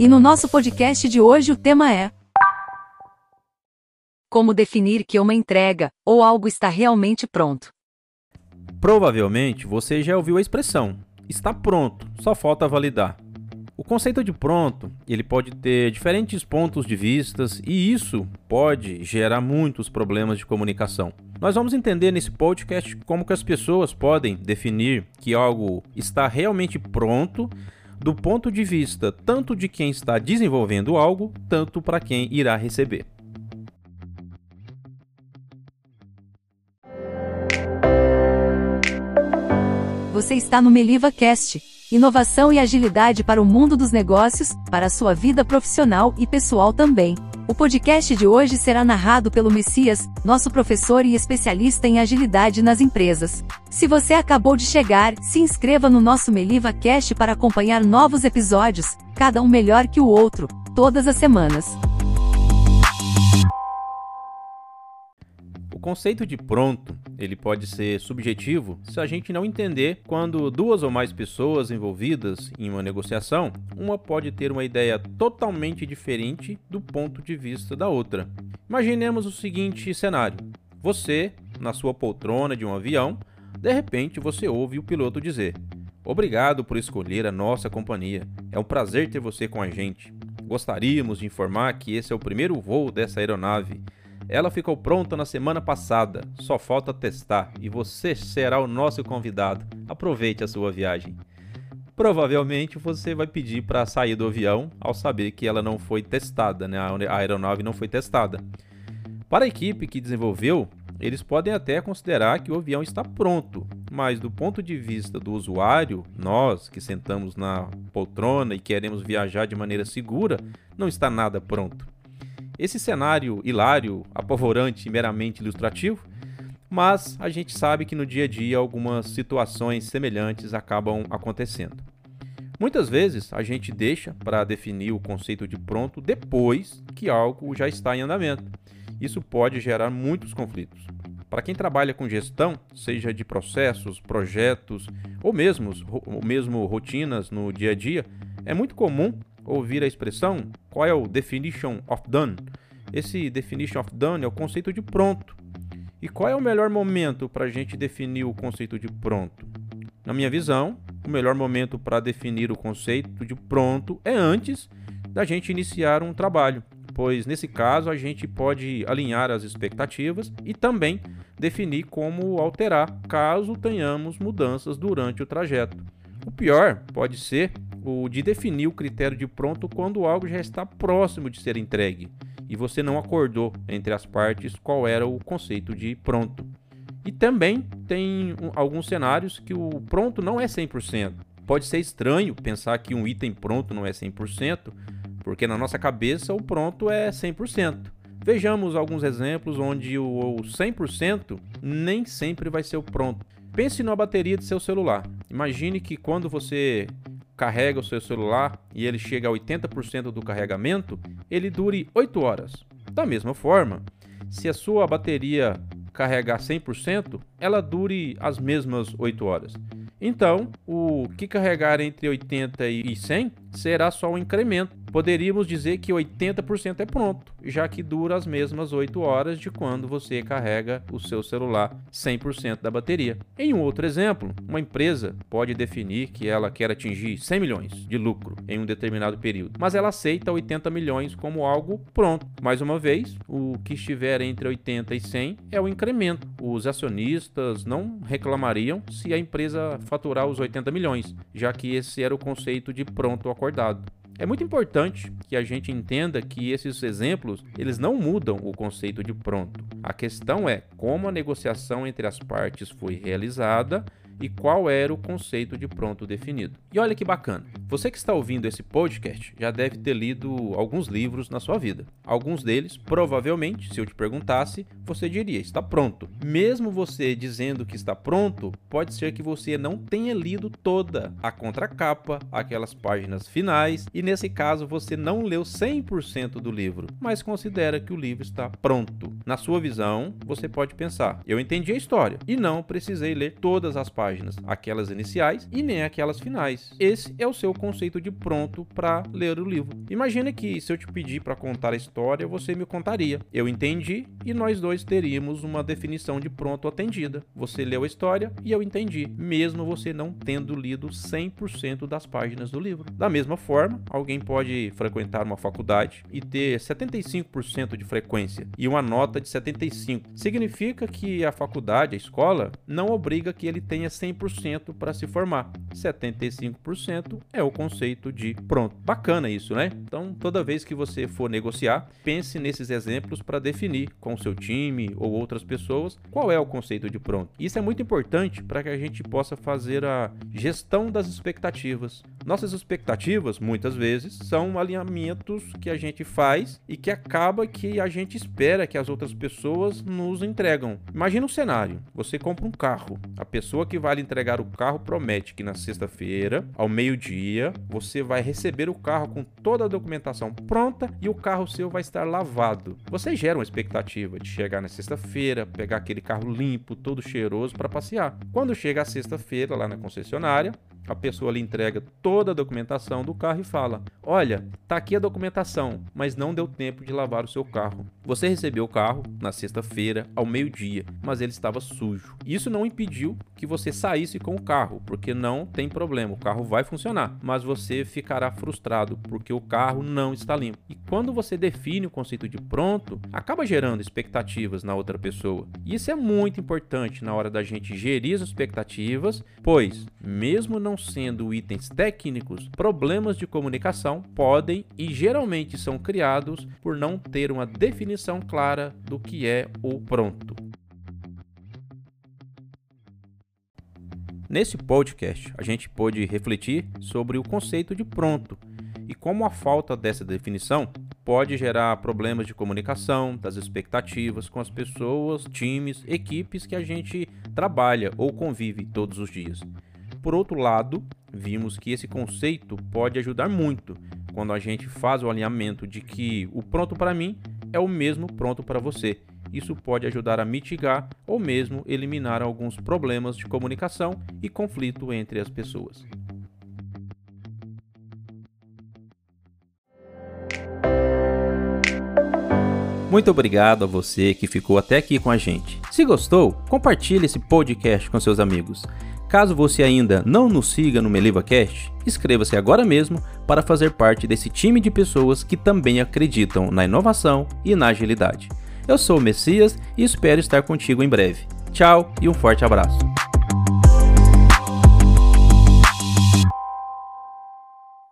E no nosso podcast de hoje o tema é Como definir que uma entrega ou algo está realmente pronto. Provavelmente você já ouviu a expressão está pronto, só falta validar. O conceito de pronto, ele pode ter diferentes pontos de vistas e isso pode gerar muitos problemas de comunicação. Nós vamos entender nesse podcast como que as pessoas podem definir que algo está realmente pronto do ponto de vista tanto de quem está desenvolvendo algo, tanto para quem irá receber. Você está no Meliva Cast, inovação e agilidade para o mundo dos negócios, para a sua vida profissional e pessoal também. O podcast de hoje será narrado pelo Messias, nosso professor e especialista em agilidade nas empresas. Se você acabou de chegar, se inscreva no nosso Meliva Cast para acompanhar novos episódios, cada um melhor que o outro, todas as semanas. Conceito de pronto, ele pode ser subjetivo se a gente não entender quando duas ou mais pessoas envolvidas em uma negociação, uma pode ter uma ideia totalmente diferente do ponto de vista da outra. Imaginemos o seguinte cenário: você, na sua poltrona de um avião, de repente você ouve o piloto dizer: Obrigado por escolher a nossa companhia. É um prazer ter você com a gente. Gostaríamos de informar que esse é o primeiro voo dessa aeronave ela ficou pronta na semana passada, só falta testar e você será o nosso convidado. Aproveite a sua viagem. Provavelmente você vai pedir para sair do avião ao saber que ela não foi testada, né? a aeronave não foi testada. Para a equipe que desenvolveu, eles podem até considerar que o avião está pronto, mas do ponto de vista do usuário, nós que sentamos na poltrona e queremos viajar de maneira segura, não está nada pronto. Esse cenário hilário, apavorante e meramente ilustrativo, mas a gente sabe que no dia a dia algumas situações semelhantes acabam acontecendo. Muitas vezes a gente deixa para definir o conceito de pronto depois que algo já está em andamento. Isso pode gerar muitos conflitos. Para quem trabalha com gestão, seja de processos, projetos ou mesmo, ou mesmo rotinas no dia a dia, é muito comum ouvir a expressão qual é o definition of done. Esse definition of done é o conceito de pronto. E qual é o melhor momento para a gente definir o conceito de pronto? Na minha visão, o melhor momento para definir o conceito de pronto é antes da gente iniciar um trabalho, pois nesse caso a gente pode alinhar as expectativas e também definir como alterar caso tenhamos mudanças durante o trajeto. O pior pode ser o de definir o critério de pronto quando algo já está próximo de ser entregue e você não acordou entre as partes qual era o conceito de pronto. E também tem alguns cenários que o pronto não é 100%. Pode ser estranho pensar que um item pronto não é 100%, porque na nossa cabeça o pronto é 100%. Vejamos alguns exemplos onde o 100% nem sempre vai ser o pronto. Pense na bateria de seu celular. Imagine que quando você carrega o seu celular e ele chega a 80% do carregamento, ele dure 8 horas. Da mesma forma, se a sua bateria carregar 100%, ela dure as mesmas 8 horas. Então, o que carregar entre 80 e 100 será só um incremento. Poderíamos dizer que 80% é pronto, já que dura as mesmas 8 horas de quando você carrega o seu celular 100% da bateria. Em um outro exemplo, uma empresa pode definir que ela quer atingir 100 milhões de lucro em um determinado período, mas ela aceita 80 milhões como algo pronto. Mais uma vez, o que estiver entre 80 e 100 é o incremento. Os acionistas não reclamariam se a empresa faturar os 80 milhões, já que esse era o conceito de pronto acordado. É muito importante que a gente entenda que esses exemplos, eles não mudam o conceito de pronto. A questão é como a negociação entre as partes foi realizada e qual era o conceito de pronto definido. E olha que bacana, você que está ouvindo esse podcast já deve ter lido alguns livros na sua vida. Alguns deles, provavelmente, se eu te perguntasse, você diria está pronto. Mesmo você dizendo que está pronto, pode ser que você não tenha lido toda a contracapa, aquelas páginas finais, e nesse caso você não leu 100% do livro, mas considera que o livro está pronto. Na sua visão, você pode pensar: eu entendi a história e não precisei ler todas as páginas páginas, aquelas iniciais e nem aquelas finais. Esse é o seu conceito de pronto para ler o livro. Imagine que se eu te pedir para contar a história, você me contaria. Eu entendi e nós dois teríamos uma definição de pronto atendida. Você leu a história e eu entendi, mesmo você não tendo lido 100% das páginas do livro. Da mesma forma, alguém pode frequentar uma faculdade e ter 75% de frequência e uma nota de 75. Significa que a faculdade, a escola, não obriga que ele tenha 100% para se formar. 75% é o conceito de pronto. Bacana isso, né? Então, toda vez que você for negociar, pense nesses exemplos para definir com o seu time ou outras pessoas qual é o conceito de pronto. Isso é muito importante para que a gente possa fazer a gestão das expectativas. Nossas expectativas, muitas vezes, são alinhamentos que a gente faz e que acaba que a gente espera que as outras pessoas nos entregam. Imagina um cenário: você compra um carro, a pessoa que vai lhe entregar o carro promete que na sexta-feira, ao meio-dia, você vai receber o carro com toda a documentação pronta e o carro seu vai estar lavado. Você gera uma expectativa de chegar na sexta-feira, pegar aquele carro limpo, todo cheiroso para passear. Quando chega a sexta-feira lá na concessionária, a pessoa lhe entrega toda a documentação do carro e fala: Olha, tá aqui a documentação, mas não deu tempo de lavar o seu carro. Você recebeu o carro na sexta-feira, ao meio-dia, mas ele estava sujo. Isso não impediu que você saísse com o carro, porque não tem problema, o carro vai funcionar, mas você ficará frustrado porque o carro não está limpo. E quando você define o conceito de pronto, acaba gerando expectativas na outra pessoa. Isso é muito importante na hora da gente gerir as expectativas, pois, mesmo não sendo itens técnicos, problemas de comunicação podem e geralmente são criados por não ter uma definição clara do que é o pronto. Nesse podcast, a gente pôde refletir sobre o conceito de pronto e como a falta dessa definição pode gerar problemas de comunicação, das expectativas com as pessoas, times, equipes que a gente trabalha ou convive todos os dias. Por outro lado, vimos que esse conceito pode ajudar muito quando a gente faz o alinhamento de que o pronto para mim é o mesmo pronto para você. Isso pode ajudar a mitigar ou mesmo eliminar alguns problemas de comunicação e conflito entre as pessoas. Muito obrigado a você que ficou até aqui com a gente. Se gostou, compartilhe esse podcast com seus amigos. Caso você ainda não nos siga no MelivaCast, inscreva-se agora mesmo para fazer parte desse time de pessoas que também acreditam na inovação e na agilidade. Eu sou o Messias e espero estar contigo em breve. Tchau e um forte abraço.